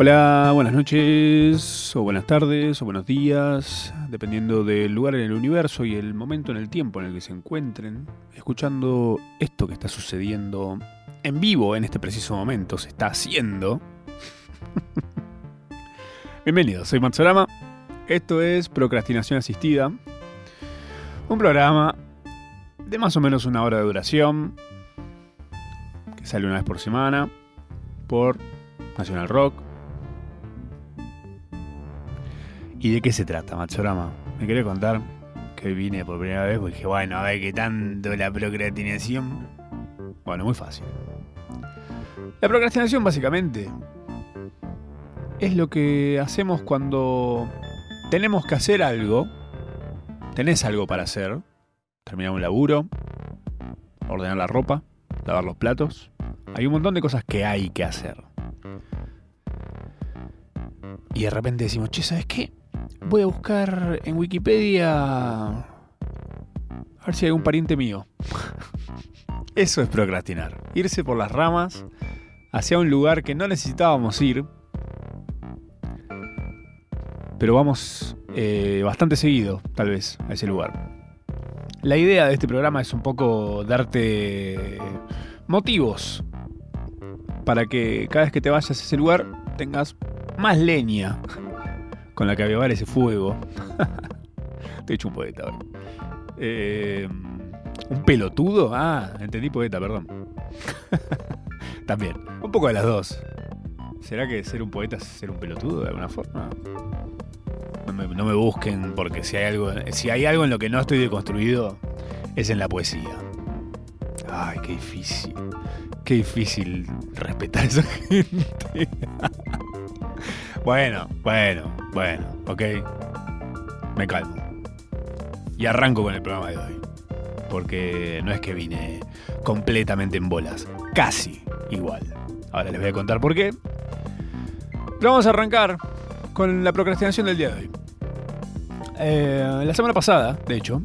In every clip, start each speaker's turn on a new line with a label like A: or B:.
A: Hola, buenas noches, o buenas tardes, o buenos días, dependiendo del lugar en el universo y el momento en el tiempo en el que se encuentren, escuchando esto que está sucediendo en vivo en este preciso momento, se está haciendo. Bienvenidos, soy Matsurama, esto es Procrastinación Asistida, un programa de más o menos una hora de duración, que sale una vez por semana, por National Rock. ¿Y de qué se trata, Matsurama? Me quería contar que vine por primera vez porque dije, bueno, a ver qué tanto la procrastinación. Bueno, muy fácil. La procrastinación básicamente es lo que hacemos cuando tenemos que hacer algo, tenés algo para hacer, terminar un laburo, ordenar la ropa, lavar los platos. Hay un montón de cosas que hay que hacer. Y de repente decimos, che, ¿sabes qué? Voy a buscar en Wikipedia a ver si hay algún pariente mío. Eso es procrastinar. Irse por las ramas hacia un lugar que no necesitábamos ir, pero vamos eh, bastante seguido, tal vez, a ese lugar. La idea de este programa es un poco darte motivos para que cada vez que te vayas a ese lugar tengas más leña con la que avivar ese fuego. Te he hecho un poeta ahora. Eh, ¿Un pelotudo? Ah, entendí poeta, perdón. También, un poco de las dos. ¿Será que ser un poeta es ser un pelotudo de alguna forma? No me, no me busquen porque si hay, algo, si hay algo en lo que no estoy deconstruido es en la poesía. Ay, qué difícil. Qué difícil respetar a esa gente. Bueno, bueno, bueno, ok. Me calmo. Y arranco con el programa de hoy. Porque no es que vine completamente en bolas. Casi igual. Ahora les voy a contar por qué. Pero vamos a arrancar con la procrastinación del día de hoy. Eh, la semana pasada, de hecho,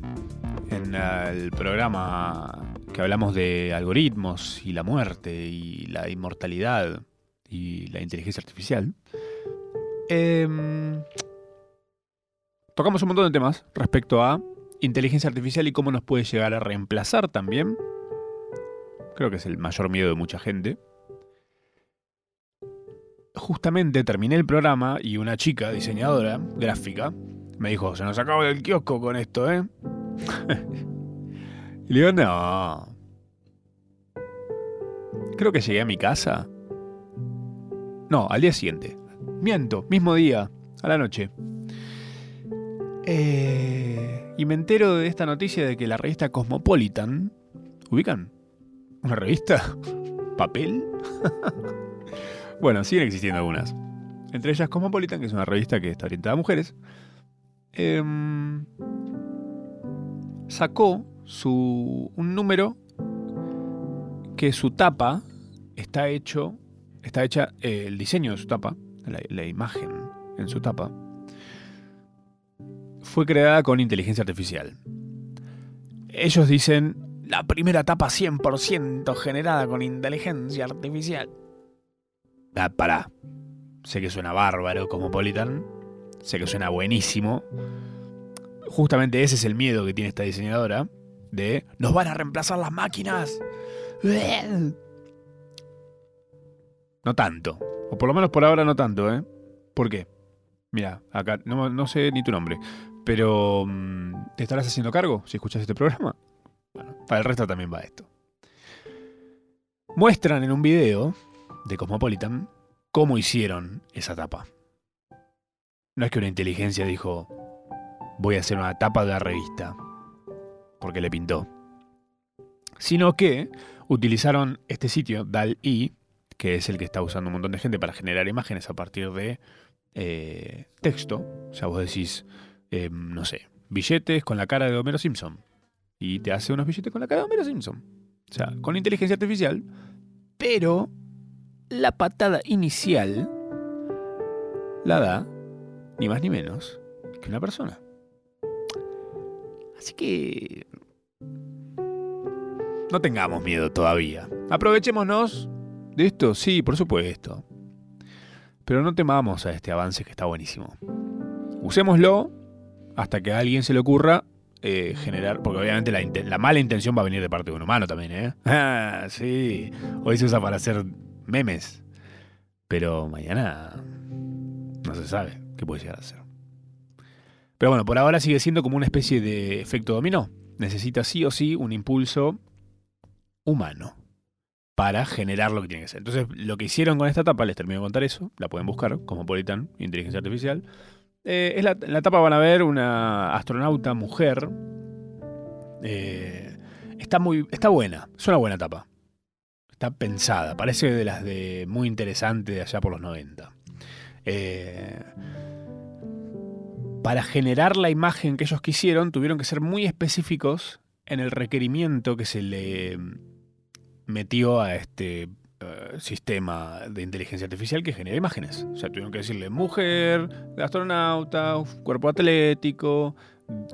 A: en el programa que hablamos de algoritmos y la muerte y la inmortalidad y la inteligencia artificial, eh, tocamos un montón de temas respecto a inteligencia artificial y cómo nos puede llegar a reemplazar también. Creo que es el mayor miedo de mucha gente. Justamente terminé el programa y una chica diseñadora gráfica me dijo, se nos acaba el kiosco con esto, ¿eh? y le digo, no. Creo que llegué a mi casa. No, al día siguiente. Mismo día, a la noche. Eh, y me entero de esta noticia de que la revista Cosmopolitan. ¿Ubican? ¿Una revista? ¿Papel? bueno, siguen existiendo algunas. Entre ellas Cosmopolitan, que es una revista que está orientada a mujeres. em, sacó su, un número que su tapa está hecho. Está hecha. eh, el diseño de su tapa. La, imagen en su tapa. Fue creada con inteligencia artificial. Ellos dicen la primera tapa 100% generada con inteligencia artificial. Ah, pará. Sé que suena bárbaro Cosmopolitan. Sé que suena buenísimo. Justamente ese es el miedo que tiene esta diseñadora. De nos van a reemplazar las máquinas. No tanto. O por lo menos por ahora no tanto, ¿eh? ¿Por qué? Mira, acá no, no sé ni tu nombre. Pero mm, ¿te estarás haciendo cargo si escuchas este programa? Bueno, para el resto también va esto. Muestran en un video de Cosmopolitan cómo hicieron esa tapa. No es que una inteligencia dijo, voy a hacer una tapa de la revista, porque le pintó. Sino que utilizaron este sitio, DAL-I, que es el que está usando un montón de gente para generar imágenes a partir de eh, texto. O sea, vos decís, eh, no sé, billetes con la cara de Homero Simpson. Y te hace unos billetes con la cara de Homero Simpson. O sea, con inteligencia artificial. Pero la patada inicial la da ni más ni menos que una persona. Así que... No tengamos miedo todavía. Aprovechémonos de esto, sí, por supuesto. Pero no temamos a este avance que está buenísimo. Usémoslo hasta que a alguien se le ocurra eh, generar, porque obviamente la, la, mala intención va a venir de parte de un humano también, ¿eh? Ah, sí, hoy se usa para hacer memes, pero mañana no se sabe qué puede llegar a ser. Pero bueno, por ahora sigue siendo como una especie de efecto dominó. Necesita sí o sí un impulso humano para generar lo que tiene que ser. Entonces, lo que hicieron con esta etapa, les termino de contar eso, la pueden buscar, como Politan, Inteligencia Artificial. Eh, es la, en la etapa van a ver una astronauta mujer. Eh, está muy. está buena. Es una buena etapa. Está pensada. Parece de las de muy interesante de allá por los 90. Eh, para generar la imagen que ellos quisieron, tuvieron que ser muy específicos en el requerimiento que se le metió a este eh, sistema de inteligencia artificial que genera imágenes. O sea, tuvieron que decirle mujer, astronauta, cuerpo atlético,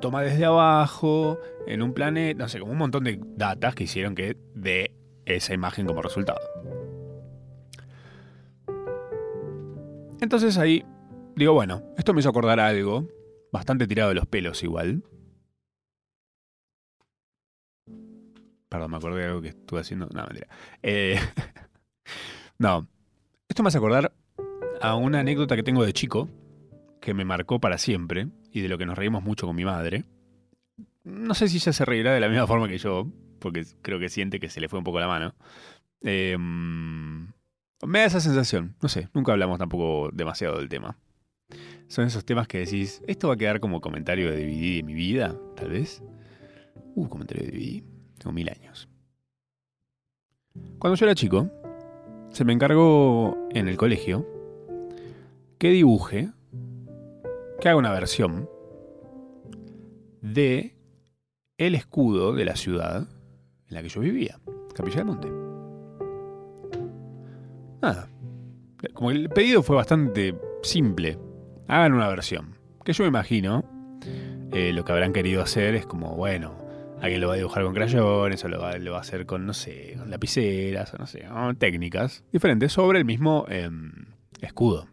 A: toma desde abajo, en un planeta, no sé, como un montón de datas que hicieron que dé esa imagen como resultado. Entonces ahí digo, bueno, esto me hizo acordar algo, bastante tirado de los pelos igual, Perdón, me acordé de algo que estuve haciendo. No, mentira. Eh, no. Esto me hace acordar a una anécdota que tengo de chico, que me marcó para siempre, y de lo que nos reímos mucho con mi madre. No sé si ella se reirá de la misma forma que yo, porque creo que siente que se le fue un poco la mano. Em, me da esa sensación. No sé, nunca hablamos tampoco demasiado del tema. Son esos temas que decís, esto va a quedar como comentario de DVD de mi vida, tal vez. Uh, comentario de DVD. Tengo mil años. Cuando yo era chico, se me encargó en el colegio que dibuje, que haga una versión de el escudo de la ciudad en la que yo vivía, Capilla del Monte. Nada. Como el pedido fue bastante simple, hagan una versión. Que yo me imagino, eh, lo que habrán querido hacer es como, bueno, Alguien lo va a dibujar con crayones, o lo va, a hacer con, no sé, con lapiceras, o no sé, técnicas diferentes sobre el mismo em, escudo.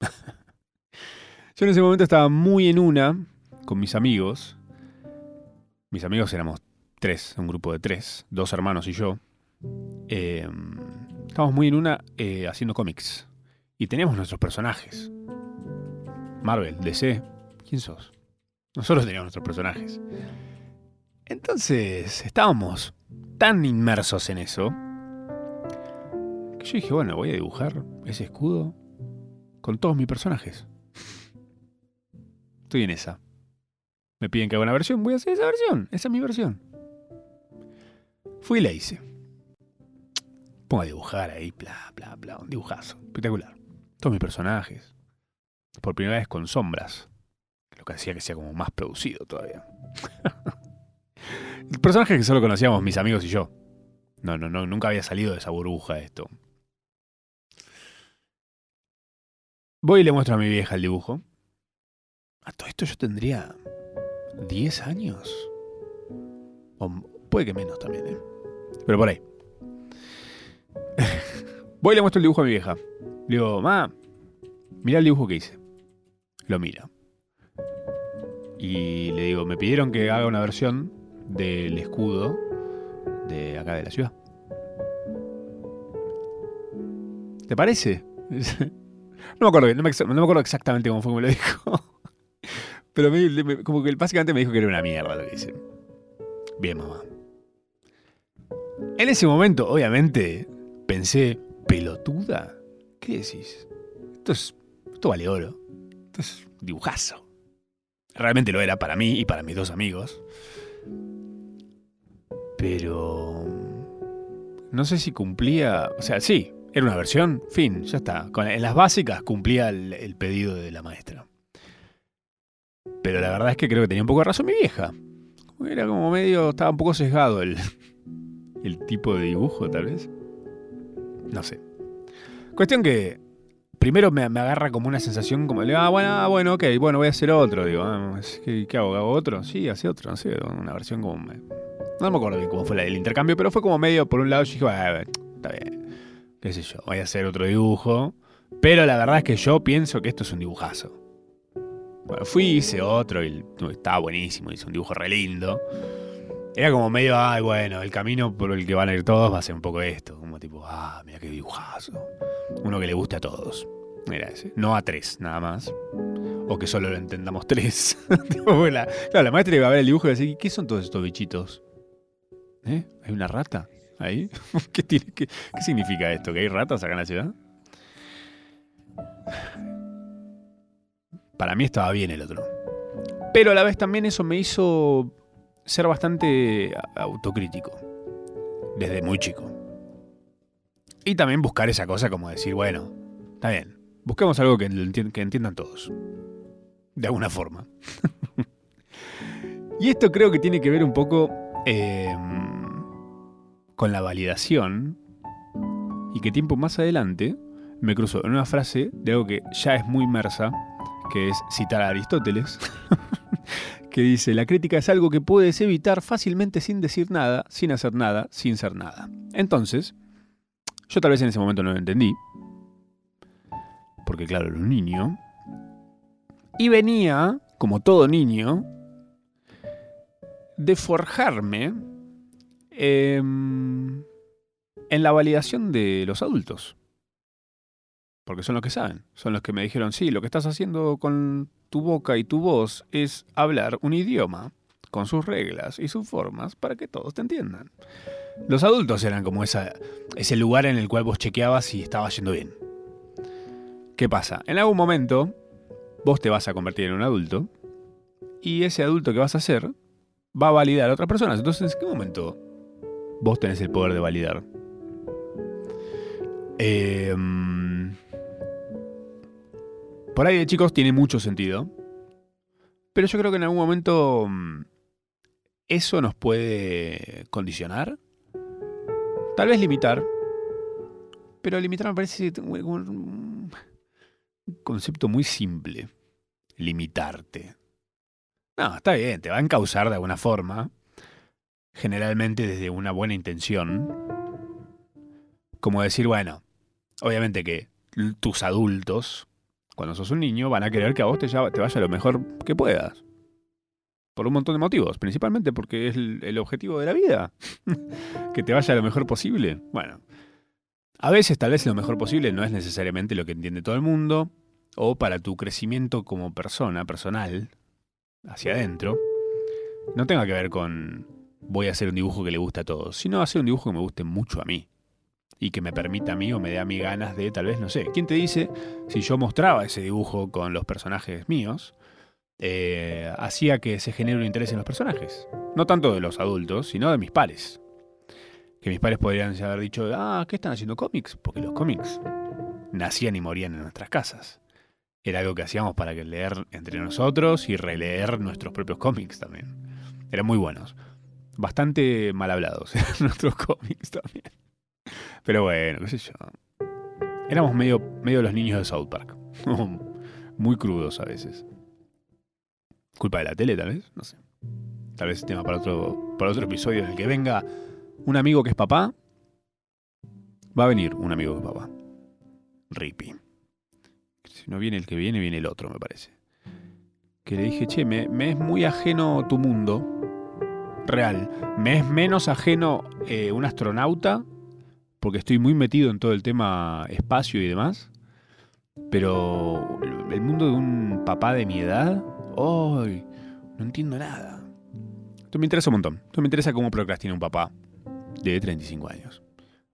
A: Yo en ese momento estaba muy en una con mis amigos. Mis amigos éramos tres, un grupo de tres, dos hermanos y yo. Em, estábamos muy en una eh, haciendo cómics. Y teníamos nuestros personajes. Marvel, DC. ¿Quién sos? Nosotros teníamos nuestros personajes. Entonces, estábamos tan inmersos en eso que yo dije, bueno, voy a dibujar ese escudo con todos mis personajes. Estoy en esa. Me piden que haga una versión, voy a hacer esa versión. Esa es mi versión. Fui y la hice. Pongo a dibujar ahí, bla, bla, bla. Un dibujazo. Espectacular. Todos mis personajes. Por primera vez con sombras. Lo que hacía que sea como más producido todavía. Personajes que solo conocíamos mis amigos y yo. No, no, no, nunca había salido de esa burbuja esto. Voy y le muestro a mi vieja el dibujo. A todo esto yo tendría 10 años. O puede que menos también, ¿eh? Pero por ahí. Voy y le muestro el dibujo a mi vieja. Le digo, ma, mira el dibujo que hice. Lo mira. Y le digo, me pidieron que haga una versión del escudo de acá de la ciudad. ¿Te parece? No me acuerdo, no me, acuerdo exactamente cómo fue que me lo dijo. Pero como que básicamente me dijo que era una mierda lo que hice. Bien, mamá. En ese momento, obviamente, pensé, ¿pelotuda? ¿Qué decís? Esto es. Esto vale oro. Esto es dibujazo. Realmente lo era para mí y para mis dos amigos. Pero... No sé si cumplía... O sea, sí, era una versión, fin, ya está. en las básicas cumplía el, pedido de la maestra. Pero la verdad es que creo que tenía un poco de razón mi vieja. Era como medio... Estaba un poco sesgado el, el tipo de dibujo, tal vez. No sé. Cuestión que primero me, agarra como una sensación como, ah, bueno, ah, bueno, ok, bueno, voy a hacer otro. Digo, ah, ¿qué, hago? ¿Hago otro? Sí, hace otro, no sé, una versión como... No me acuerdo bien cómo fue la del intercambio, pero fue como medio, por un lado, yo dije, está bien, qué sé yo, voy a hacer otro dibujo Pero la verdad es que yo pienso que esto es un dibujazo. Bueno, fui, hice otro y estaba buenísimo, hice un dibujo re lindo. Era como medio, ay, bueno, el camino por el que van a ir todos va a ser un poco esto. Como tipo, ah, mira qué dibujazo. Uno que le guste a todos. Era ese. No a tres, nada más. O que solo lo entendamos tres. claro, la maestra iba a ver el dibujo y iba a decir, ¿qué son todos estos bichitos? ¿Eh? ¿Hay una rata ahí? ¿Qué, tiene, qué, ¿Qué significa esto? ¿Que hay ratas acá en la ciudad? Para mí estaba bien el otro. Pero a la vez también eso me hizo ser bastante autocrítico. Desde muy chico. Y también buscar esa cosa como decir, bueno, está bien, busquemos algo que, entiendan todos. De alguna forma. y esto creo que tiene que ver un poco em, con la validación. Y que tiempo más adelante me cruzo en una frase de algo que ya es muy inmersa, que es citar a Aristóteles, que dice, la crítica es algo que puedes evitar fácilmente sin decir nada, sin hacer nada, sin ser nada. Entonces, yo tal vez en ese momento no lo entendí, porque claro, era un niño, y venía, como todo niño, de forjarme em, en la validación de los adultos porque son los que saben, son los que me dijeron, sí, lo que estás haciendo con tu boca y tu voz es hablar un idioma con sus reglas y sus formas para que todos te entiendan. Los adultos eran como ese lugar en el cual vos chequeabas si estaba yendo bien. ¿Qué pasa? En algún momento vos te vas a convertir en un adulto y ese adulto que vas a ser va a validar a otras personas. Entonces, ¿en qué momento vos tenés el poder de validar? Eh, por ahí de chicos tiene mucho sentido. Pero yo creo que en algún momento mm, eso nos puede condicionar. Tal vez limitar. Pero limitar me parece un concepto muy simple. Limitarte. No, está bien, te va a encauzar de alguna forma. Generalmente desde una buena intención. Como decir, bueno, obviamente que tus adultos cuando sos un niño, van a querer que a vos te, vaya lo mejor que puedas. Por un montón de motivos, principalmente porque es el, objetivo de la vida. que te vaya lo mejor posible. Bueno, a veces tal vez lo mejor posible no es necesariamente lo que entiende todo el mundo, o para tu crecimiento como persona, personal, hacia adentro, no tenga que ver con voy a hacer un dibujo que le guste a todos, sino hacer un dibujo que me guste mucho a mí y que me permita a mí o me dé a mí ganas de, tal vez, no sé, ¿quién te dice si yo mostraba ese dibujo con los personajes míos? Eh, hacía que se genere un interés en los personajes. No tanto de los adultos, sino de mis pares. Que mis pares podrían haber dicho, ah, ¿qué están haciendo cómics? Porque los cómics nacían y morían en nuestras casas. Era algo que hacíamos para leer entre nosotros y releer nuestros propios cómics también. Eran muy buenos. Bastante mal hablados nuestros cómics también. Pero bueno, qué sé yo. Éramos medio, medio los niños de South Park. Muy crudos a veces. ¿Culpa de la tele, tal vez? No sé. Tal vez tema para otro, para otro episodio en el que venga un amigo que es papá. Va a venir un amigo que es papá. Rippy. Si no viene el que viene, viene el otro, me parece. Que le dije, che, me, es muy ajeno tu mundo. Real. Me es menos ajeno eh, un astronauta porque estoy muy metido en todo el tema espacio y demás. Pero el mundo de un papá de mi edad, ¡ay! no entiendo nada. Esto me interesa un montón. Esto me interesa cómo procrastina un papá de 35 años.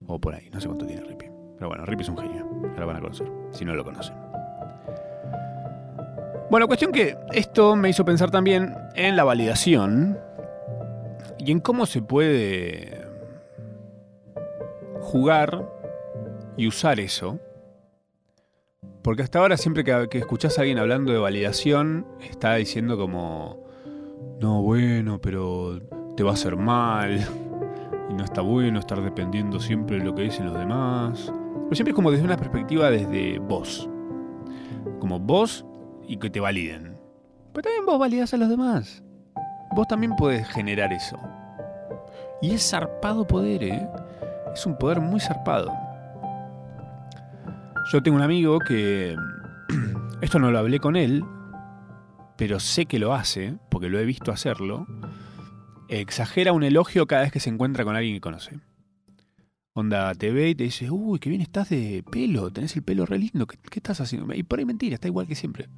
A: O por ahí, no sé cuánto tiene Rippy. Pero bueno, Rippy es un genio. Ya lo van a conocer, si no lo conocen. Bueno, cuestión que esto me hizo pensar también en la validación y en cómo se puede jugar y usar eso. Porque hasta ahora siempre que, que escuchás a alguien hablando de validación, está diciendo como, no, bueno, pero te va a hacer mal. Y no está bueno estar dependiendo siempre de lo que dicen los demás. Pero siempre es como desde una perspectiva desde vos. Como vos y que te validen. Pero también vos validas a los demás. Vos también podés generar eso. Y es zarpado poder, ¿eh? es un poder muy zarpado. Yo tengo un amigo que. Esto no lo hablé con él, pero sé que lo hace, porque lo he visto hacerlo. Exagera un elogio cada vez que se encuentra con alguien que conoce. Onda, te ve y te dice, uy, qué bien estás de pelo, tenés el pelo re lindo, ¿qué, estás haciendo? Y por ahí mentira, está igual que siempre.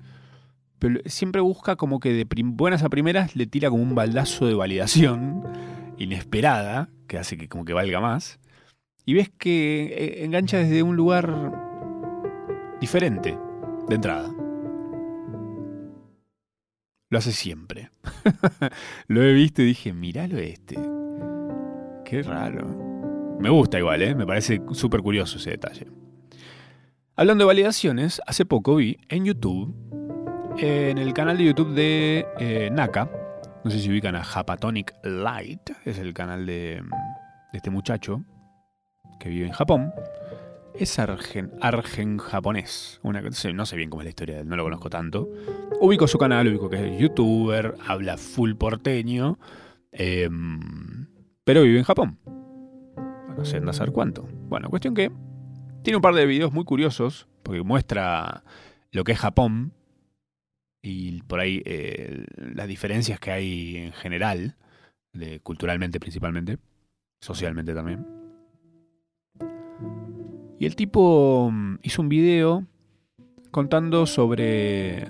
A: Pero siempre busca como que de buenas a primeras le tira como un baldazo de validación inesperada, que hace que como que valga más. Y ves que eh, engancha desde un lugar diferente, de entrada. Lo hace siempre. lo he visto y dije, miralo este. Qué raro. Me gusta igual, ¿eh? me parece súper curioso ese detalle. Hablando de validaciones, hace poco vi en YouTube, en el canal de YouTube de eh, Naka, no sé si ubican a Japatonic Light, es el canal de, este muchacho que vive en Japón. Es argen, argen japonés. Una, no sé bien cómo es la historia de él, no lo conozco tanto. Ubico su canal, ubico que es youtuber, habla full porteño, em, pero vive en Japón no sé, a saber cuánto. Bueno, cuestión que tiene un par de videos muy curiosos, porque muestra lo que es Japón y por ahí eh, las diferencias que hay en general, culturalmente principalmente, socialmente también. Y el tipo mm, hizo un video contando sobre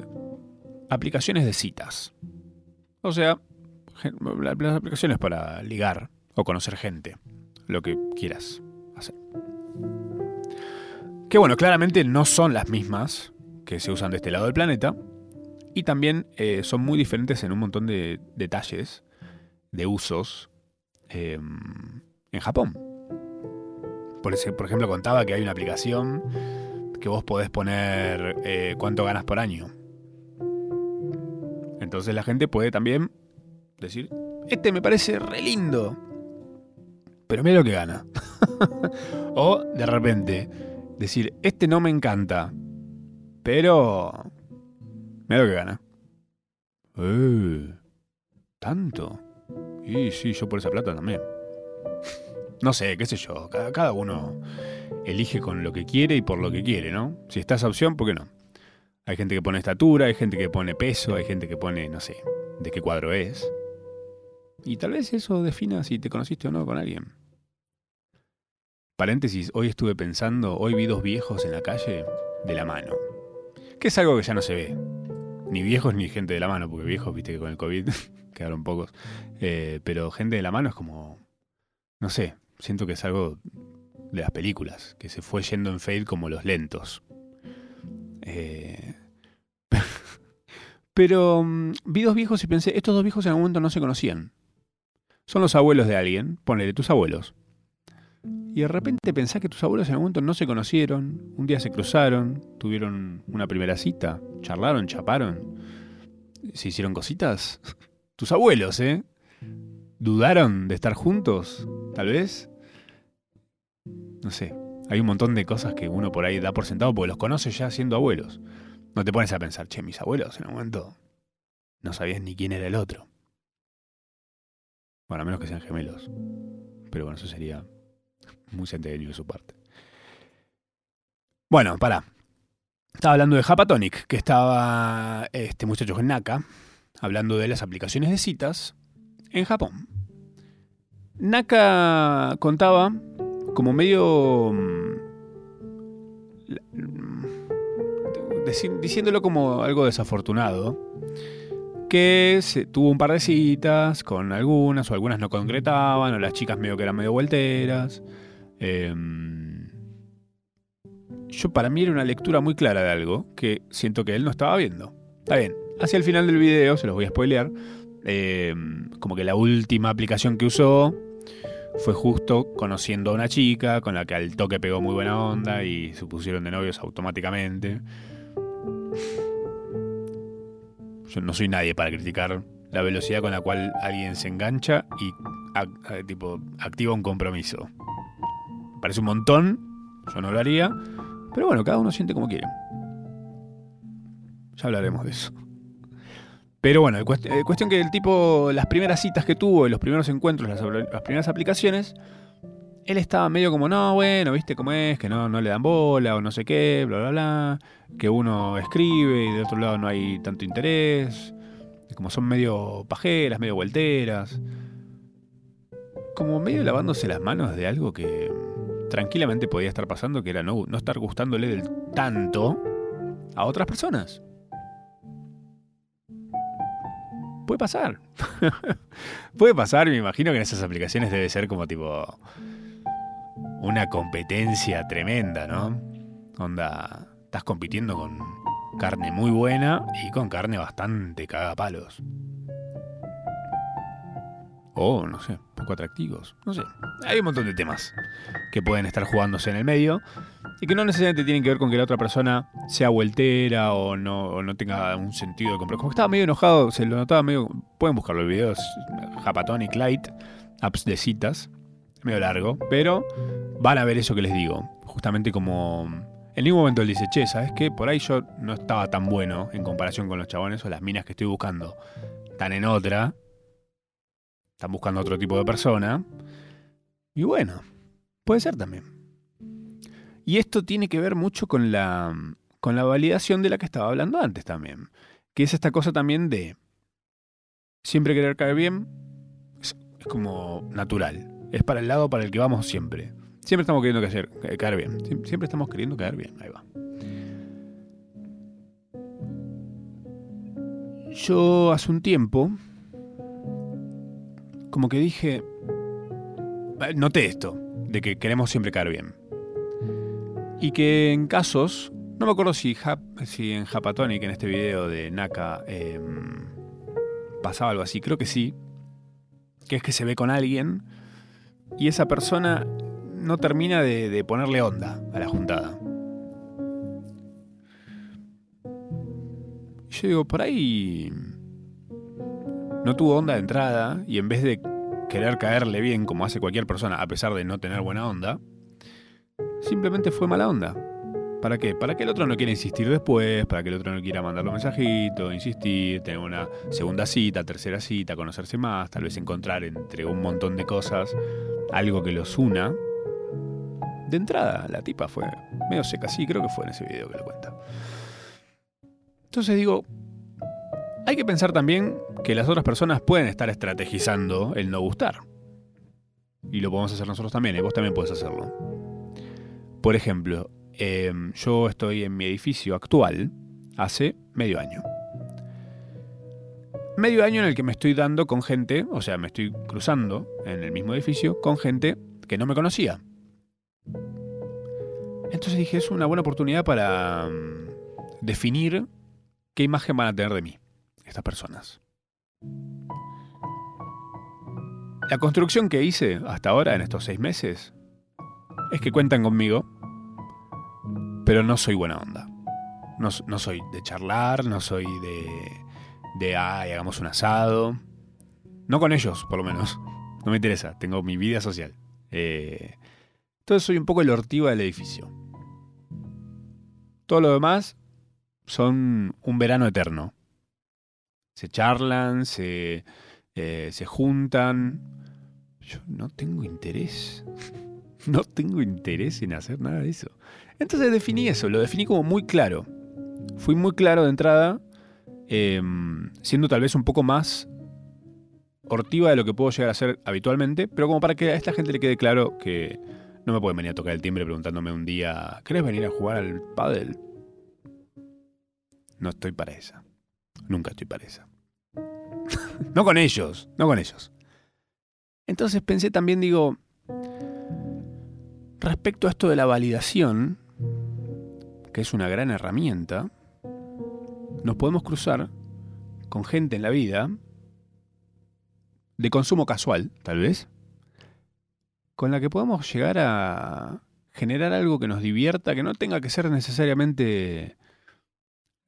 A: aplicaciones de citas. O sea, las aplicaciones para ligar o conocer gente lo que quieras hacer. Que bueno, claramente no son las mismas que se usan de este lado del planeta. Y también eh, son muy diferentes en un montón de detalles, de usos em, en Japón. Por, ejemplo, contaba que hay una aplicación que vos podés poner eh, cuánto ganas por año. Entonces la gente puede también decir, este me parece re lindo pero mira lo que gana. o de repente decir, este no me encanta, pero mira lo que gana. Eh, ¿Tanto? Y sí, yo por esa plata también. No sé, qué sé yo, cada, cada, uno elige con lo que quiere y por lo que quiere, ¿no? Si está esa opción, ¿por qué no? Hay gente que pone estatura, hay gente que pone peso, hay gente que pone, no sé, de qué cuadro es. Y tal vez eso defina si te conociste o no con alguien. Paréntesis, hoy estuve pensando, hoy vi dos viejos en la calle de la mano. Que es algo que ya no se ve. Ni viejos ni gente de la mano, porque viejos, viste que con el COVID quedaron pocos. Eh, pero gente de la mano es como, no sé, siento que es algo de las películas, que se fue yendo en fade como los lentos. Eh, pero mm, vi dos viejos y pensé, estos dos viejos en algún momento no se conocían. Son los abuelos de alguien, ponele tus abuelos. Y de repente pensás que tus abuelos en algún momento no se conocieron, un día se cruzaron, tuvieron una primera cita, charlaron, chaparon, se hicieron cositas. Tus abuelos, ¿eh? ¿Dudaron de estar juntos? Tal vez. No sé. Hay un montón de cosas que uno por ahí da por sentado porque los conoce ya siendo abuelos. No te pones a pensar, che, mis abuelos en algún momento no sabías ni quién era el otro. Bueno, a menos que sean gemelos. Pero bueno, eso sería muy centenio de su parte. Bueno, para. Estaba hablando de Japatonic, que estaba este muchacho en Naka, hablando de las aplicaciones de citas en Japón. Naka contaba como medio... Mm, diciéndolo como algo desafortunado, que se, tuvo un par de citas con algunas, o algunas no concretaban, o las chicas medio que eran medio vuelteras. Em, yo para mí era una lectura muy clara de algo que siento que él no estaba viendo. Está bien, hacia el final del video, se los voy a spoilear, em, como que la última aplicación que usó fue justo conociendo a una chica con la que al toque pegó muy buena onda y se pusieron de novios automáticamente. Yo no soy nadie para criticar la velocidad con la cual alguien se engancha y tipo, activa un compromiso. Parece un montón, yo no lo haría, pero bueno, cada uno siente como quiere. Ya hablaremos de eso. Pero bueno, cuestión que el tipo, las primeras citas que tuvo, los primeros encuentros, las, primeras aplicaciones, él estaba medio como, no, bueno, viste cómo es, que no, no le dan bola o no sé qué, bla, bla, bla, que uno escribe y de otro lado no hay tanto interés, como son medio pajeras, medio vuelteras, como medio lavándose las manos de algo que tranquilamente podía estar pasando, que era no, no estar gustándole del tanto a otras personas. Puede pasar. Puede pasar, me imagino que en esas aplicaciones debe ser como tipo una competencia tremenda, ¿no? Onda, estás compitiendo con carne muy buena y con carne bastante cagapalos. O, no sé, poco atractivos. No sé. Hay un montón de temas que pueden estar jugándose en el medio y que no necesariamente tienen que ver con que la otra persona sea vueltera o no, no tenga un sentido de comprar. Como estaba medio enojado, se lo notaba medio. Pueden buscarlo, el video es Japatonic Light, apps de citas, medio largo, pero van a ver eso que les digo. Justamente como. En ningún momento él dice, che, ¿sabes qué? Por ahí yo no estaba tan bueno en comparación con los chabones o las minas que estoy buscando. Están en otra. Están buscando otro tipo de persona. Y bueno, puede ser también. Y esto tiene que ver mucho con la, con la validación de la que estaba hablando antes también. Que es esta cosa también de siempre querer caer bien. Es, como natural. Es para el lado para el que vamos siempre. Siempre estamos queriendo caer bien. Siempre estamos queriendo caer bien. Ahí va. Yo hace un tiempo, como que dije, eh, noté esto, de que queremos siempre caer bien. Y que en casos, no me acuerdo si, si en Japatonic, en este video de Naka, em, pasaba algo así, creo que sí, que es que se ve con alguien y esa persona no termina de, ponerle onda a la juntada. Yo digo, por ahí no tuvo onda de entrada y en vez de querer caerle bien como hace cualquier persona, a pesar de no tener buena onda, simplemente fue mala onda. ¿Para qué? Para que el otro no quiera insistir después, para que el otro no quiera mandarle un mensajito, insistir, tener una segunda cita, tercera cita, conocerse más, tal vez encontrar entre un montón de cosas algo que los una. De entrada, la tipa fue medio seca, sí, creo que fue en ese video que lo cuenta. Entonces digo, hay que pensar también que las otras personas pueden estar estrategizando el no gustar. Y lo podemos hacer nosotros también, y vos también puedes hacerlo. Por ejemplo, em, yo estoy en mi edificio actual hace medio año. Medio año en el que me estoy dando con gente, o sea, me estoy cruzando en el mismo edificio con gente que no me conocía. Entonces dije, es una buena oportunidad para mm, definir qué imagen van a tener de mí estas personas. La construcción que hice hasta ahora, en estos seis meses, es que cuentan conmigo, pero no soy buena onda. No, soy de charlar, no soy de, de, ay, hagamos un asado. No con ellos, por lo menos. No me interesa, tengo mi vida social. Eh, entonces soy un poco el ortiva del edificio. Todo lo demás son un verano eterno. Se charlan, se, eh, se juntan. Yo no tengo interés. no tengo interés en hacer nada de eso. Entonces definí eso, lo definí como muy claro. Fui muy claro de entrada, em, siendo tal vez un poco más hortiva de lo que puedo llegar a ser habitualmente, pero como para que a esta gente le quede claro que no me pueden venir a tocar el timbre preguntándome un día, ¿querés venir a jugar al pádel? No estoy para esa. Nunca estoy para esa. no con ellos, no con ellos. Entonces pensé también, digo, Respecto a esto de la validación, que es una gran herramienta, nos podemos cruzar con gente en la vida, de consumo casual, tal vez, con la que podemos llegar a generar algo que nos divierta, que no tenga que ser necesariamente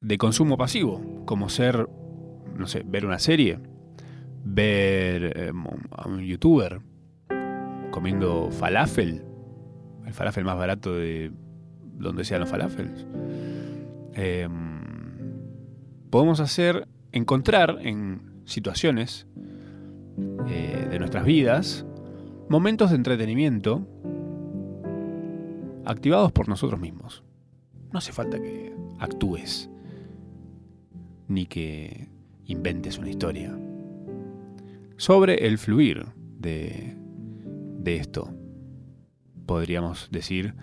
A: de consumo pasivo, como ser, no sé, ver una serie, ver eh, a un youtuber comiendo falafel el falafel más barato de donde sean los falafels. Em, podemos hacer, encontrar en situaciones eh, de nuestras vidas momentos de entretenimiento activados por nosotros mismos. No hace falta que actúes ni que inventes una historia. Sobre el fluir de, de esto, podríamos decir,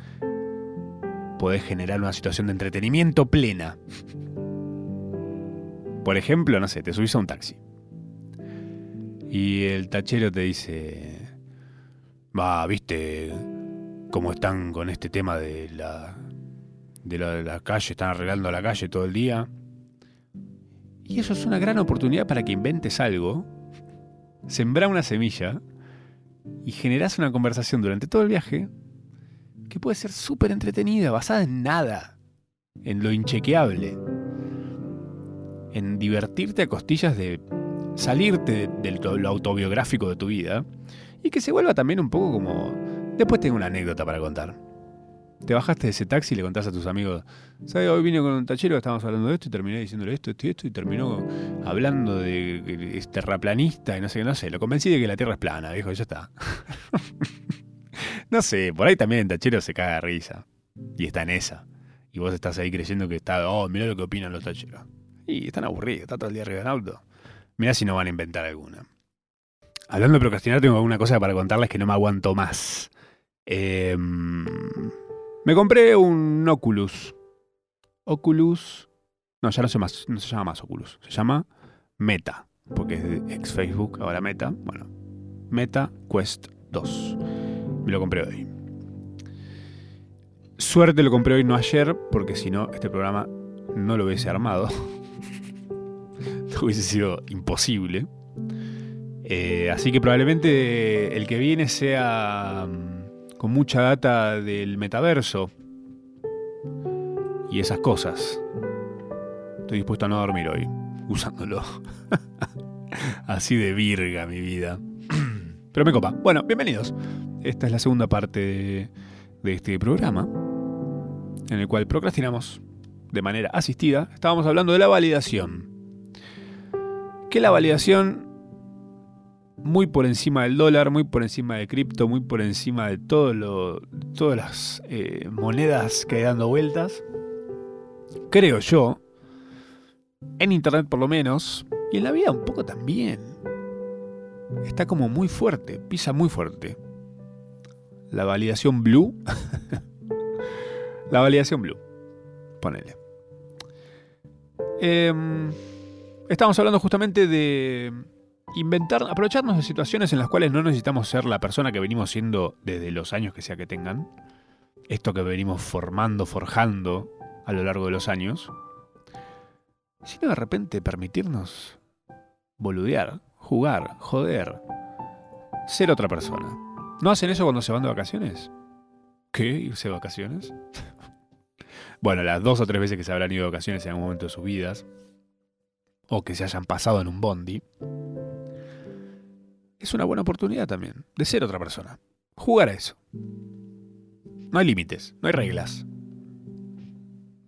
A: podés generar una situación de entretenimiento plena. Por ejemplo, no sé, te subís a un taxi. Y el tachero te dice, va, viste cómo están con este tema de la, de la, de la calle, están arreglando la calle todo el día. Y eso es una gran oportunidad para que inventes algo, sembrar una semilla y generas una conversación durante todo el viaje que puede ser súper entretenida, basada en nada, en lo inchequeable, en divertirte a costillas de salirte de lo autobiográfico de tu vida y que se vuelva también un poco como... Después tengo una anécdota para contar. Te bajaste de ese taxi y le contás a tus amigos, ¿sabes? Hoy vine con un tachero, estábamos hablando de esto y terminé diciéndole esto, esto y esto y terminó hablando de, terraplanista y no sé, no sé, lo convencí de que la Tierra es plana, dijo, ya está. no sé, por ahí también el tachero se caga de risa y está en esa. Y vos estás ahí creyendo que está, oh, mira lo que opinan los tacheros. Y están aburridos, está todo el día arriba del auto. Mirá si no van a inventar alguna. Hablando de procrastinar, tengo alguna cosa para contarles que no me aguanto más. Em, me compré un Oculus. Oculus. No, ya no se, más, no se llama más Oculus. Se llama Meta. Porque es de ex Facebook, ahora Meta. Bueno, Meta Quest 2. Me lo compré hoy. Suerte lo compré hoy, no ayer, porque si no, este programa no lo hubiese armado. hubiese sido imposible. Eh, así que probablemente el que viene sea mm, con mucha data del metaverso y esas cosas. Estoy dispuesto a no dormir hoy usándolo. Así de virga mi vida. Pero me copa. Bueno, bienvenidos. Esta es la segunda parte de, de este programa en el cual procrastinamos de manera asistida. Estábamos hablando de la validación que la validación muy por encima del dólar, muy por encima de cripto, muy por encima de todo lo, todas las eh, monedas que hay dando vueltas, creo yo, en internet por lo menos, y en la vida un poco también, está como muy fuerte, pisa muy fuerte. La validación blue. la validación blue. Ponele. Eh, Estamos hablando justamente de inventar, aprovecharnos de situaciones en las cuales no necesitamos ser la persona que venimos siendo desde los años que sea que tengan. Esto que venimos formando, forjando a lo largo de los años. Sino de repente permitirnos boludear, jugar, joder, ser otra persona. ¿No hacen eso cuando se van de vacaciones? ¿Qué? ¿Irse de vacaciones? bueno, las dos o tres veces que se habrán ido de vacaciones en algún momento de sus vidas, o que se hayan pasado en un bondi, es una buena oportunidad también de ser otra persona. Jugar a eso. No hay límites, no hay reglas.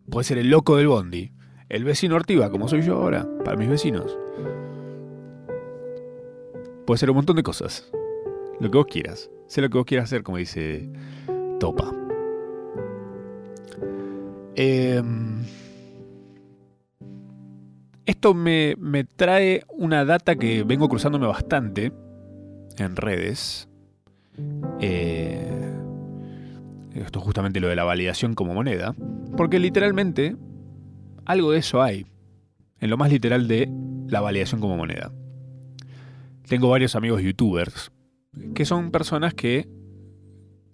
A: Puede ser el loco del bondi, el vecino Ortiva, como soy yo ahora, para mis vecinos. Puede ser un montón de cosas. Lo que vos quieras. Sé lo que vos quieras hacer, como dice Topa. Eh, esto me, trae una data que vengo cruzándome bastante en redes. Eh, esto es justamente lo de la validación como moneda. Porque literalmente algo de eso hay. En lo más literal de la validación como moneda. Tengo varios amigos youtubers que son personas que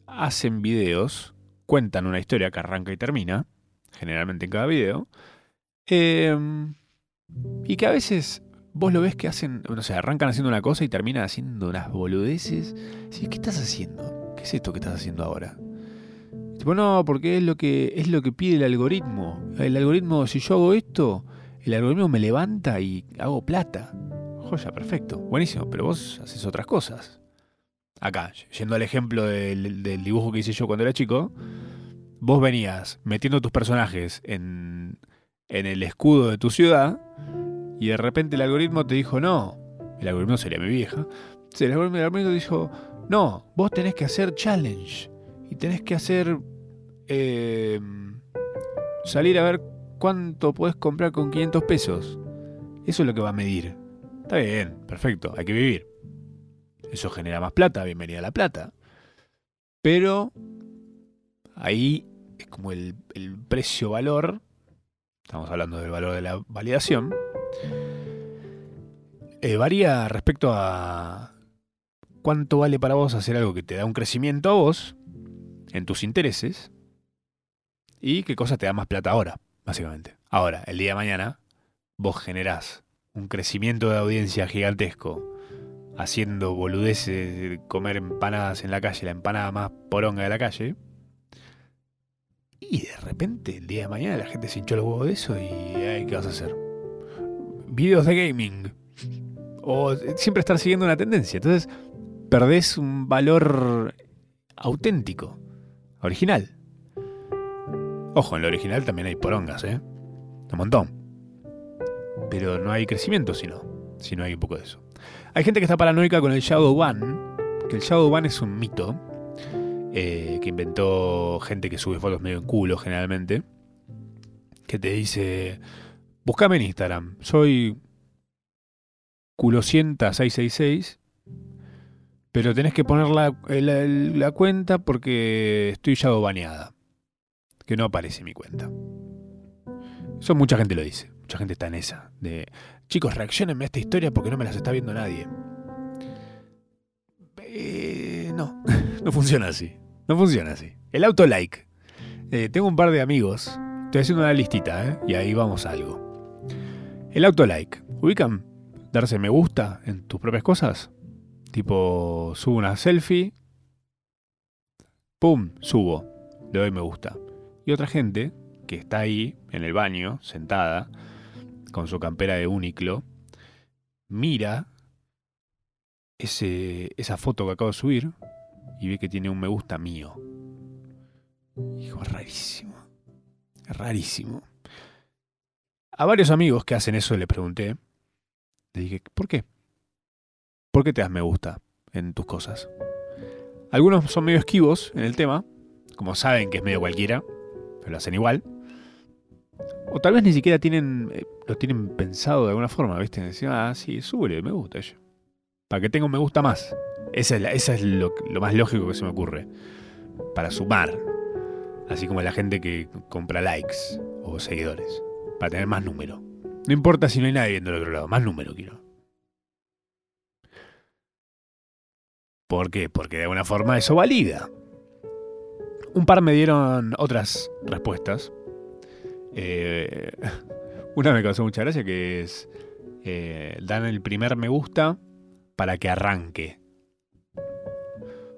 A: hacen videos, cuentan una historia que arranca y termina, generalmente en cada video, eh, y que a veces vos lo ves que hacen, no sé, arrancan haciendo una cosa y terminan haciendo unas boludeces. ¿Qué estás haciendo? ¿Qué es esto que estás haciendo ahora? Tipo, no, porque es lo que es lo que pide el algoritmo. El algoritmo, si yo hago esto, el algoritmo me levanta y hago plata. Joya, perfecto, buenísimo, pero vos haces otras cosas. Acá, yendo al ejemplo del, del dibujo que hice yo cuando era chico, vos venías metiendo tus personajes en en el escudo de tu ciudad y de repente el algoritmo te dijo no. El algoritmo sería mi vieja. El algoritmo dijo, no, vos tenés que hacer challenge y tenés que hacer eh, salir a ver cuánto puedes comprar con 500 pesos. Eso es lo que va a medir. Está bien, perfecto, hay que vivir. Eso genera más plata, bienvenida a la plata. Pero ahí es como el, el precio-valor. Estamos hablando del valor de la validación. Eh, varía respecto a cuánto vale para vos hacer algo que te da un crecimiento a vos, en tus intereses, y qué cosa te da más plata ahora, básicamente. Ahora, el día de mañana, vos generás un crecimiento de audiencia gigantesco haciendo boludeces, comer empanadas en la calle, la empanada más poronga de la calle. Y de repente, el día de mañana, la gente se hinchó los huevos de eso y ¿qué vas a hacer? Videos de gaming. O siempre estar siguiendo una tendencia. Entonces, perdés un valor auténtico, original. Ojo, en lo original también hay porongas, ¿eh? Un montón. Pero no hay crecimiento si no, si no hay un poco de eso. Hay gente que está paranoica con el Shadow Ban, que el Shadow Ban es un mito eh, que inventó gente que sube fotos medio en culo generalmente, que te dice, buscame en Instagram, soy culosienta666, pero tenés que poner la, la, cuenta porque estoy shadow baneada, que no aparece mi cuenta. Eso mucha gente lo dice, mucha gente está en esa, de chicos, reaccionenme a esta historia porque no me las está viendo nadie. Eh, no, no funciona así. No funciona así. El auto like. Eh, tengo un par de amigos. Estoy haciendo una listita, ¿eh? Y ahí vamos a algo. El auto like. ¿Ubican darse me gusta en tus propias cosas? Tipo, subo una selfie. ¡Pum! Subo. Le doy me gusta. Y otra gente que está ahí, en el baño, sentada, con su campera de Uniclo, mira ese, esa foto que acabo de subir y ve que tiene un me gusta mío. Hijo, es rarísimo. Es rarísimo. A varios amigos que hacen eso le pregunté. Le dije, ¿por qué? ¿Por qué te das me gusta en tus cosas? Algunos son medio esquivos en el tema, como saben que es medio cualquiera, pero lo hacen igual. O tal vez ni siquiera tienen, eh, lo tienen pensado de alguna forma, ¿viste? Decían, ah, sí, sube, me gusta ello. Para que tenga un me gusta más. Esa es, lo, más lógico que se me ocurre. Para sumar. Así como la gente que compra likes o seguidores. Para tener más número. No importa si no hay nadie viendo del otro lado, más número quiero. ¿Por qué? Porque de alguna forma eso valida. Un par me dieron otras respuestas. Eh, una me causó mucha gracia que es, eh, dan el primer me gusta para que arranque.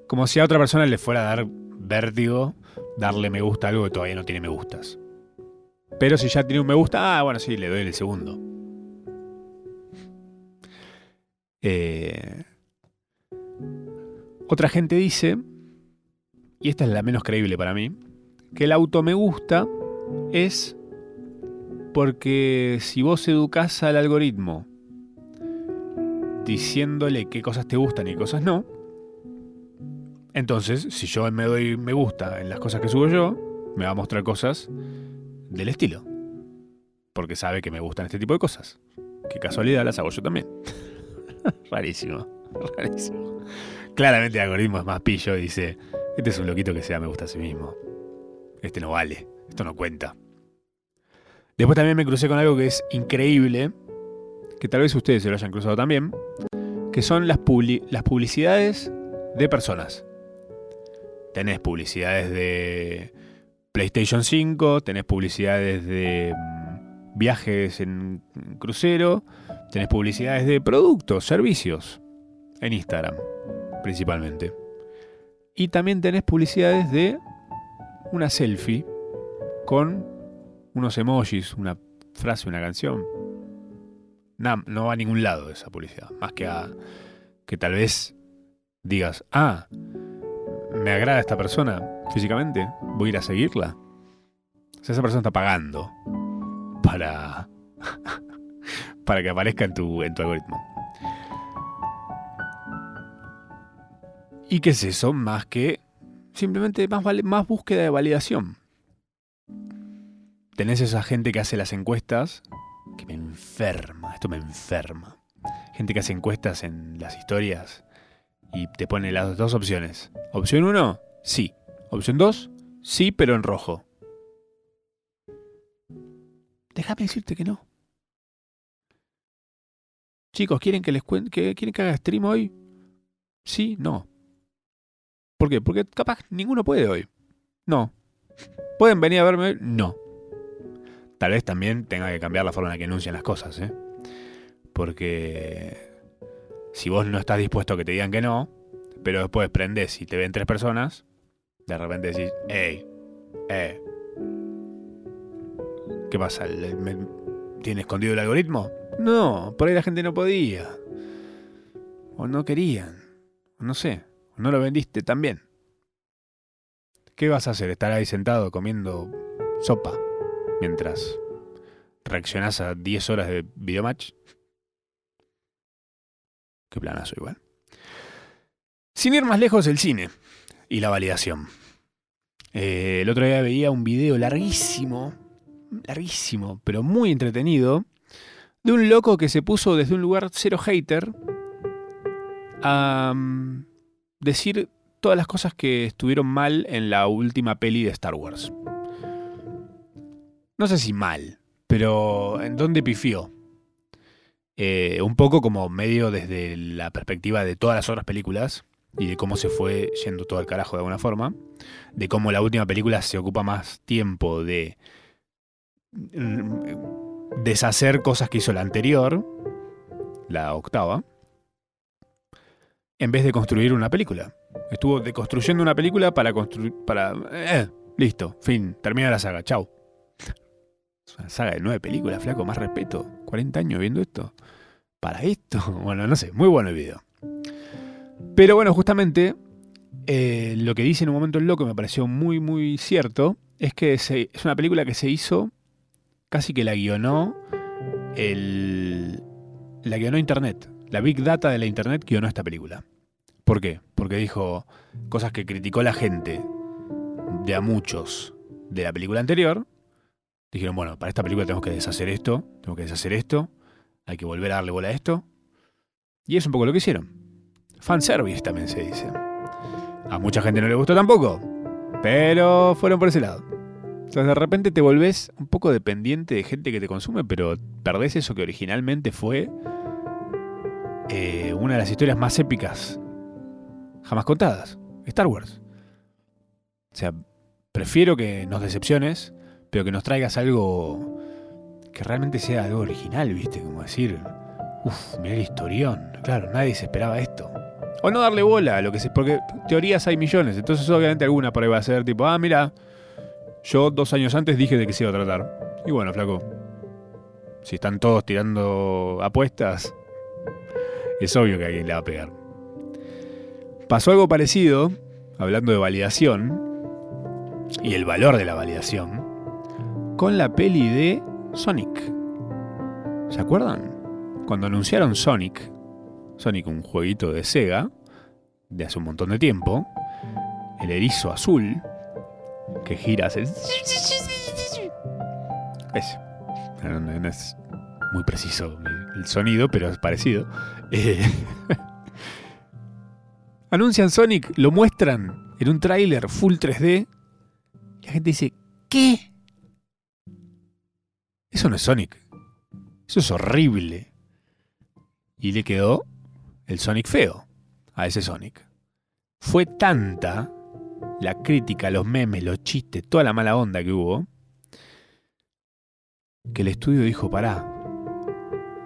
A: Como si a otra persona le fuera a dar vértigo darle me gusta a algo que todavía no tiene me gustas. Pero si ya tiene un me gusta, ah, bueno, sí, le doy el segundo. Eh, otra gente dice, y esta es la menos creíble para mí, que el auto me gusta es porque si vos educás al algoritmo diciéndole qué cosas te gustan y qué cosas no, entonces si yo me doy me gusta en las cosas que subo yo, me va a mostrar cosas del estilo. Porque sabe que me gustan este tipo de cosas. Qué casualidad las hago yo también. rarísimo, rarísimo. Claramente el algoritmo es más pillo dice, este es un loquito que sea me gusta a sí mismo. Este no vale, esto no cuenta. Después también me crucé con algo que es increíble, que tal vez ustedes se lo hayan cruzado también, que son las, las publicidades de personas. Tenés publicidades de PlayStation 5, tenés publicidades de mm, viajes en crucero, tenés publicidades de productos, servicios, en Instagram, principalmente. Y también tenés publicidades de una selfie con unos emojis, una frase, una canción. no va a ningún lado esa publicidad. Más que a que tal vez digas, ah, me agrada esta persona físicamente, voy a ir a seguirla. O sea, esa persona está pagando para, para que aparezca en tu, en tu algoritmo. ¿Y qué es eso? Más que simplemente más, más búsqueda de validación. Tenés esa gente que hace las encuestas, que me enferma, esto me enferma. Gente que hace encuestas en las historias y te pone las dos opciones. Opción 1, sí. Opción 2, sí, pero en rojo. Déjame decirte que no. Chicos, ¿quieren que les cuente, que, ¿quieren que haga stream hoy? Sí, no. ¿Por qué? Porque capaz ninguno puede hoy. No. ¿Pueden venir a verme hoy? No. Tal vez también tenga que cambiar la forma en la que anuncian las cosas, ¿eh? Porque si vos no estás dispuesto a que te digan que no, pero después prendés y te ven tres personas, de repente decís, hey, eh, ¿qué pasa? ¿Tiene escondido el algoritmo? No, por ahí la gente no podía. O no querían. No sé. O no lo vendiste tan bien. ¿Qué vas a hacer? ¿Estar ahí sentado comiendo sopa mientras reaccionás a 10 horas de videomatch? Qué planazo igual. Sin ir más lejos, el cine y la validación. Eh, el otro día veía un video larguísimo, larguísimo, pero muy entretenido, de un loco que se puso desde un lugar cero hater a mm, decir todas las cosas que estuvieron mal en la última peli de Star Wars. No sé si mal, pero ¿en dónde pifió? Eh, un poco como medio desde la perspectiva de todas las otras películas y de cómo se fue yendo todo al carajo de alguna forma, de cómo la última película se ocupa más tiempo de mm, deshacer cosas que hizo la anterior, la octava, en vez de construir una película. Estuvo deconstruyendo una película para construir. para. Eh, listo, fin, termina la saga, chau. Es una saga de nueve películas, flaco, más respeto. 40 años viendo esto. Para esto. Bueno, no sé, muy bueno el video. Pero bueno, justamente eh, lo que dice en un momento el loco me pareció muy, muy cierto. Es que es una película que se hizo casi que la guionó el, la guionó Internet. La Big Data de la Internet guionó esta película. ¿Por qué? Porque dijo cosas que criticó la gente de a muchos de la película anterior. Dijeron, bueno, para esta película tenemos que deshacer esto, tenemos que deshacer esto, hay que volver a darle bola a esto. Y es un poco lo que hicieron. Fanservice también se dice. A mucha gente no le gustó tampoco, pero fueron por ese lado. Entonces de repente te volvés un poco dependiente de gente que te consume, pero perdés eso que originalmente fue eh, una de las historias más épicas jamás contadas. Star Wars. O sea, prefiero que nos decepciones, pero que nos traigas algo que realmente sea algo original, ¿viste? Como decir, uff, mira el historión. Claro, nadie se esperaba esto. O no darle bola a lo que se. Porque teorías hay millones. Entonces, obviamente, alguna por ahí va a ser tipo, ah, mira, yo dos años antes dije de que se iba a tratar. Y bueno, flaco. Si están todos tirando apuestas, es obvio que alguien le va a pegar. Pasó algo parecido, hablando de validación, y el valor de la validación, con la peli de Sonic. ¿Se acuerdan? Cuando anunciaron Sonic, Sonic un jueguito de Sega, de hace un montón de tiempo, el erizo azul, que gira, hace... Es, no, es muy preciso el sonido, pero es parecido. Eh, anuncian Sonic, lo muestran en un tráiler full 3D. Y la gente dice, ¿qué? Eso no es Sonic. Eso es horrible. Y le quedó el Sonic feo a ese Sonic. Fue tanta la crítica, los memes, los chistes, toda la mala onda que hubo, que el estudio dijo, pará,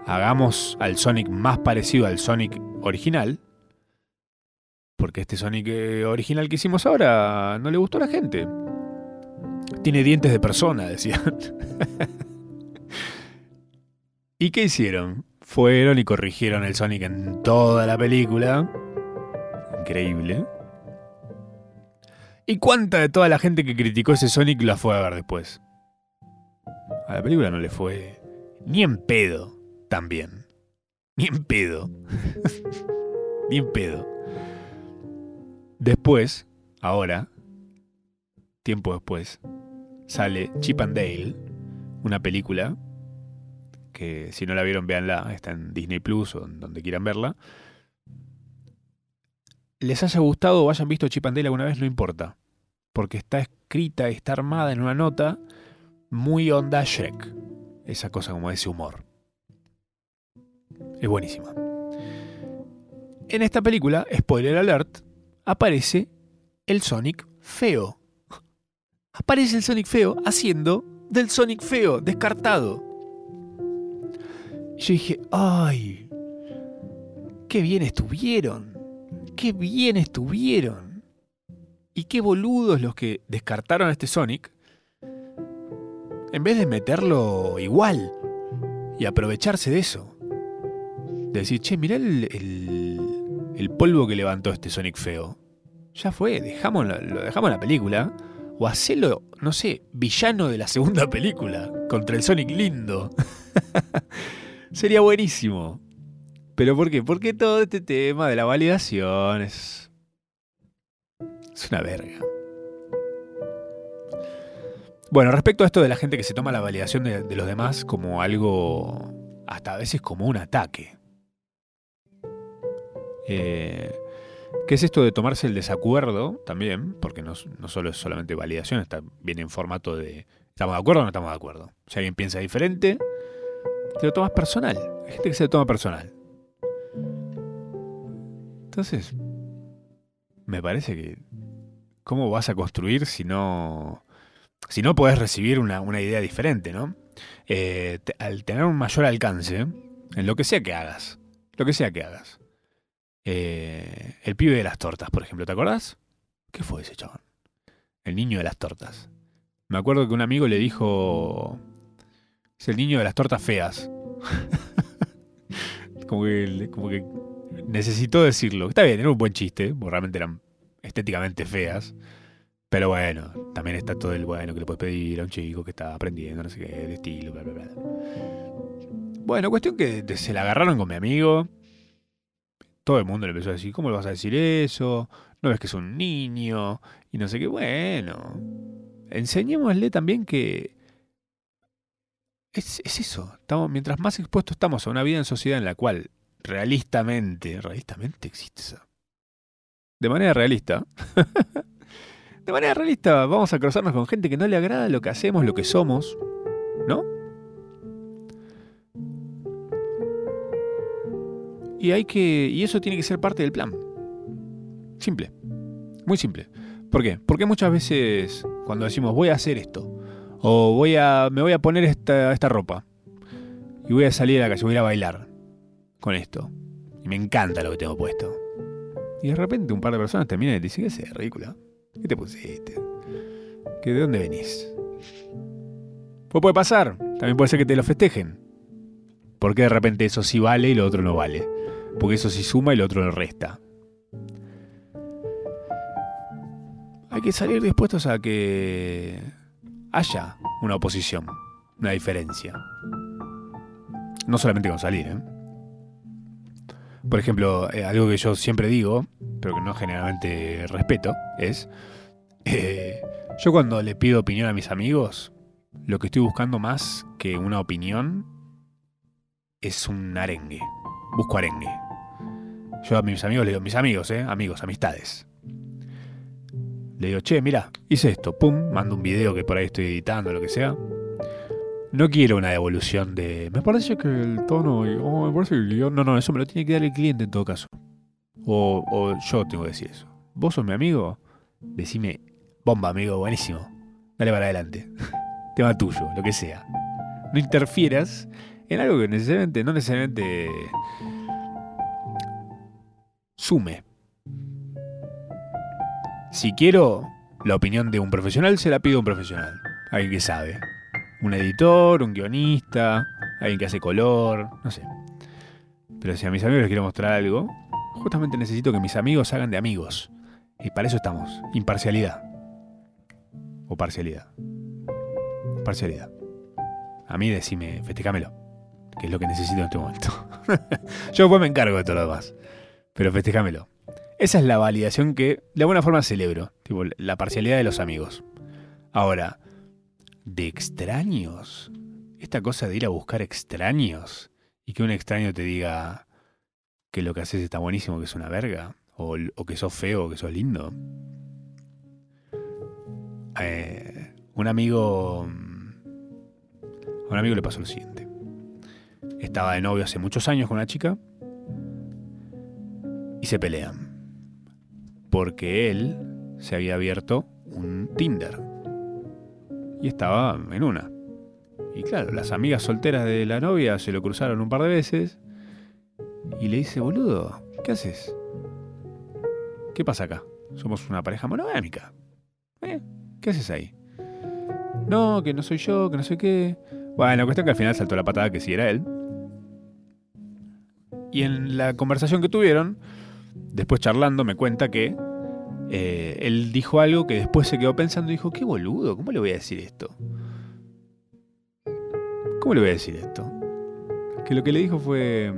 A: hagamos al Sonic más parecido al Sonic original, porque este Sonic eh, original que hicimos ahora no le gustó a la gente. Tiene dientes de persona, decían. ¿Y qué hicieron? Fueron y corrigieron el Sonic en toda la película. Increíble. ¿Y cuánta de toda la gente que criticó ese Sonic la fue a ver después? A la película no le fue ni en pedo también. Ni en pedo. ni en pedo. Después, ahora, tiempo después, sale Chip and Dale, una película que si no la vieron, véanla, está en Disney Plus o donde quieran verla. Les haya gustado o hayan visto Chip and Dale alguna vez, no importa. Porque está escrita, está armada en una nota muy onda Shrek. Esa cosa como ese humor. Es buenísima. En esta película, spoiler alert, aparece el Sonic feo. Aparece el Sonic feo haciendo del Sonic feo, descartado. Yo dije, ay, qué bien estuvieron. Qué bien estuvieron. Y qué boludos los que descartaron a este Sonic. En vez de meterlo igual y aprovecharse de eso. De decir, che, mirá el, el polvo que levantó este Sonic feo. Ya fue, dejamos, lo dejamos en la película. O hacelo, no sé, villano de la segunda película. Contra el Sonic lindo. Sería buenísimo. ¿Pero por qué? Porque todo este tema de la validación es. Es una verga. Bueno, respecto a esto de la gente que se toma la validación de, los demás como algo. hasta a veces como un ataque. Eh, ¿Qué es esto de tomarse el desacuerdo también? Porque no, solo es solamente validación, está, viene en formato de ¿estamos de acuerdo o no estamos de acuerdo? Si alguien piensa diferente, te lo tomas personal. Hay gente que se lo toma personal. Entonces, me parece que ¿cómo vas a construir si no si no podés recibir una, idea diferente, ¿no? Eh, al tener un mayor alcance en lo que sea que hagas, lo que sea que hagas, eh, el pibe de las tortas, por ejemplo, ¿te acordás? ¿Qué fue ese chabón? El niño de las tortas. Me acuerdo que un amigo le dijo. Es el niño de las tortas feas. como, que, como necesitó decirlo. Está bien, era un buen chiste, porque realmente eran estéticamente feas. Pero bueno, también está todo el bueno que le puedes pedir a un chico que está aprendiendo, no sé qué, de estilo, bla, bla, bla. Bueno, cuestión que se la agarraron con mi amigo todo el mundo le empezó a decir, ¿cómo le vas a decir eso? No ves que es un niño y no sé qué. Bueno, enseñémosle también que es, eso. Mientras más expuestos estamos a una vida en sociedad en la cual realistamente, realistamente existe eso. De manera realista. de manera realista vamos a cruzarnos con gente que no le agrada lo que hacemos, lo que somos, ¿no? Y hay que. Y eso tiene que ser parte del plan. Simple. Muy simple. ¿Por qué? Porque muchas veces cuando decimos voy a hacer esto, o voy a. me voy a poner esta, esta ropa, y voy a salir a la calle, voy a ir a bailar con esto. Y me encanta lo que tengo puesto. Y de repente un par de personas te y te dicen, ¿qué es ridícula? ¿Qué te pusiste? ¿Que ¿De dónde venís? Pues puede pasar. También puede ser que te lo festejen. Porque de repente eso sí vale y lo otro no vale porque eso sí suma y el otro lo resta. Hay que salir dispuestos a que haya una oposición, una diferencia. No solamente con salir, ¿eh? Por ejemplo, eh, algo que yo siempre digo, pero que no generalmente respeto, es, eh, yo cuando le pido opinión a mis amigos, lo que estoy buscando más que una opinión es un arengue busco arengue. Yo a mis amigos le digo, mis amigos. Amigos, amistades. Le digo, che, mira, hice esto, pum, mando un video que por ahí estoy editando, lo que sea. No quiero una devolución de. Me parece que el tono. Oh, me parece que el guion. No, no, eso me lo tiene que dar el cliente en todo caso. O, o yo tengo que decir eso. Vos sos mi amigo, decime, bomba, amigo, buenísimo. Dale para adelante. Tema tuyo, lo que sea. No interfieras en algo que necesariamente, no necesariamente sume. Si quiero la opinión de un profesional, se la pido a un profesional, alguien que sabe. Un editor, un guionista, alguien que hace color, no sé. Pero si a mis amigos les quiero mostrar algo, justamente necesito que mis amigos hagan de amigos. Y para eso estamos. Imparcialidad. O parcialidad. Parcialidad. A mí decime, festejamelo que es lo que necesito en este momento. Yo después me encargo de todo lo demás. Pero festejámelo. Esa es la validación que de alguna forma celebro. Tipo, la parcialidad de los amigos. Ahora, de extraños, esta cosa de ir a buscar extraños y que un extraño te diga que lo que haces está buenísimo, que es una verga, o, que sos feo, o que sos lindo. Eh, un amigo. A un amigo le pasó lo siguiente. Estaba de novio hace muchos años con una chica y se pelean. Porque él se había abierto un Tinder. Y estaba en una. Y claro, las amigas solteras de la novia se lo cruzaron un par de veces. Y le dice, boludo, ¿qué haces? ¿Qué pasa acá? Somos una pareja monogámica. ¿Eh? ¿Qué haces ahí? No, que no soy yo, que no sé qué. Bueno, cuestión que al final saltó la patada que sí era él. Y en la conversación que tuvieron, después charlando, me cuenta que eh, él dijo algo que después se quedó pensando y dijo, qué boludo, ¿cómo le voy a decir esto? ¿Cómo le voy a decir esto? Que lo que le dijo fue,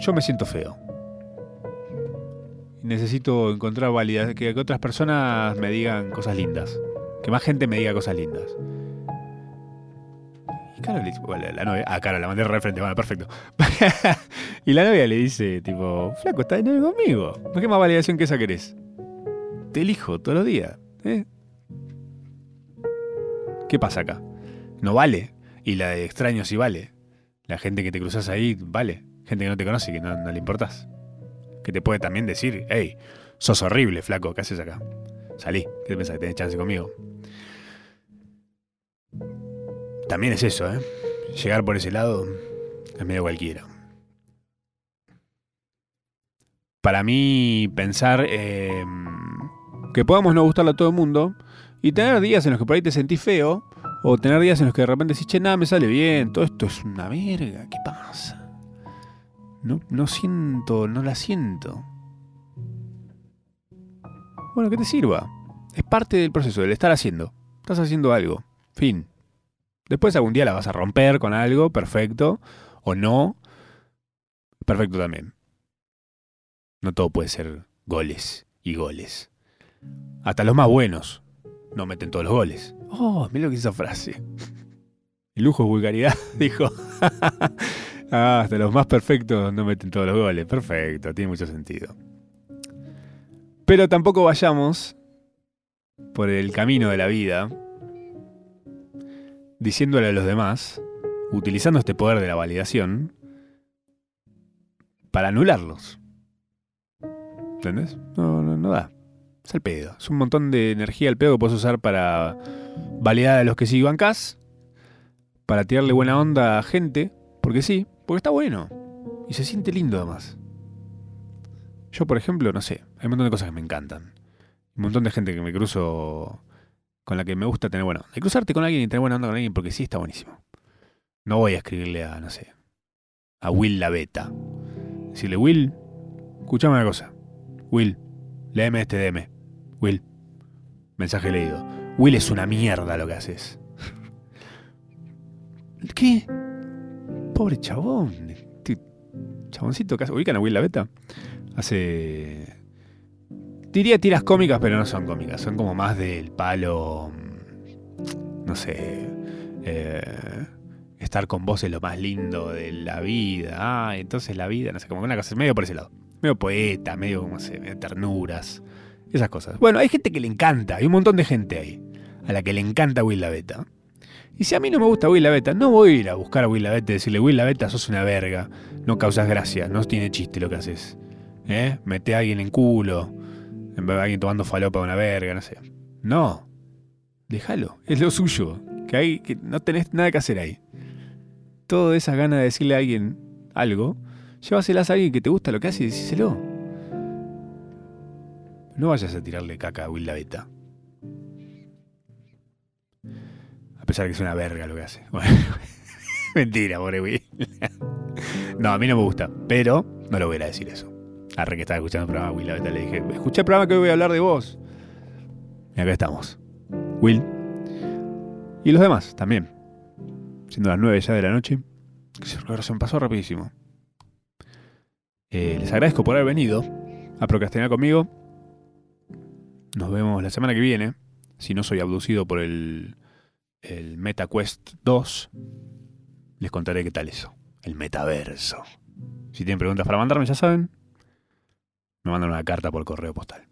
A: yo me siento feo. Necesito encontrar validación, que otras personas me digan cosas lindas. Que más gente me diga cosas lindas. La novia, ah, claro, la mandé de frente, bueno, perfecto. y la novia le dice, tipo, flaco, estás de novio conmigo. ¿No qué más validación que esa querés? Te elijo todos los días. ¿eh? ¿Qué pasa acá? No vale. Y la de extraños sí vale. La gente que te cruzas ahí vale. Gente que no te conoce y que no, no le importas. Que te puede también decir, hey, sos horrible, flaco, ¿qué haces acá? Salí, ¿qué te pensás que tenés chance conmigo? También es eso, ¿eh? Llegar por ese lado es medio cualquiera. Para mí, pensar eh, que podamos no gustarle a todo el mundo y tener días en los que por ahí te sentís feo, o tener días en los que de repente decís, che, nada me sale bien, todo esto es una verga, ¿qué pasa? No, no siento, no la siento. Bueno, que te sirva. Es parte del proceso, del estar haciendo. Estás haciendo algo. Fin. Después algún día la vas a romper con algo, perfecto. O no, perfecto también. No todo puede ser goles y goles. Hasta los más buenos no meten todos los goles. Oh, mira lo que es esa frase. El lujo es vulgaridad, dijo. ah, hasta los más perfectos no meten todos los goles. Perfecto, tiene mucho sentido. Pero tampoco vayamos por el camino de la vida diciéndole a los demás, utilizando este poder de la validación, para anularlos. ¿Entendés? No, no, no da. Es el pedo. Es un montón de energía el pedo que puedes usar para validar a los que sí bancás, para tirarle buena onda a gente, porque sí, porque está bueno. Y se siente lindo además. Yo, por ejemplo, no sé, hay un montón de cosas que me encantan. Un montón de gente que me cruzo con la que me gusta tener bueno. De cruzarte con alguien y tener buena onda con alguien porque sí está buenísimo. No voy a escribirle a, no sé, a Will la beta. Decirle, Will, escuchame una cosa. Will, léeme este DM. Will, mensaje leído. Will es una mierda lo que haces. ¿Qué? Pobre chabón. Este chaboncito que ¿Ubican a Will la beta? Hace Diría tiras cómicas, pero no son cómicas. Son como más del palo. Mm, no sé. Eh, estar con vos es lo más lindo de la vida. Ah, entonces la vida, no sé, como una cosa, medio por ese lado. Medio poeta, medio como sé, medio ternuras. Esas cosas. Bueno, hay gente que le encanta, hay un montón de gente ahí, a la que le encanta Will la Beta. Y si a mí no me gusta Will la Beta, no voy a ir a buscar a Will la Beta y decirle, Will la Beta, sos una verga, no causas gracia, no tiene chiste lo que haces. ¿Eh? Mete a alguien en culo, alguien tomando falopa de una verga, no sé. No. Déjalo. Es lo suyo. Que, hay, que no tenés nada que hacer ahí. Todas esas ganas de decirle a alguien algo, llévaselas a alguien que te gusta lo que hace y decíselo. No vayas a tirarle caca a Will la. A pesar de que es una verga lo que hace. Mentira, pobre Will. no, a mí no me gusta, pero no lo voy a decir eso. Arre que estaba escuchando el programa Will, la le dije, escuché el programa que hoy voy a hablar de vos. Y acá estamos. Will. Y los demás también. Siendo las 9 ya de la noche. Se me pasó rapidísimo. Eh, les agradezco por haber venido a procrastinar conmigo. Nos vemos la semana que viene. si no soy abducido por el, el MetaQuest 2, les contaré qué tal eso. El metaverso. Si tienen preguntas para mandarme, ya saben, me mandan una carta por correo postal.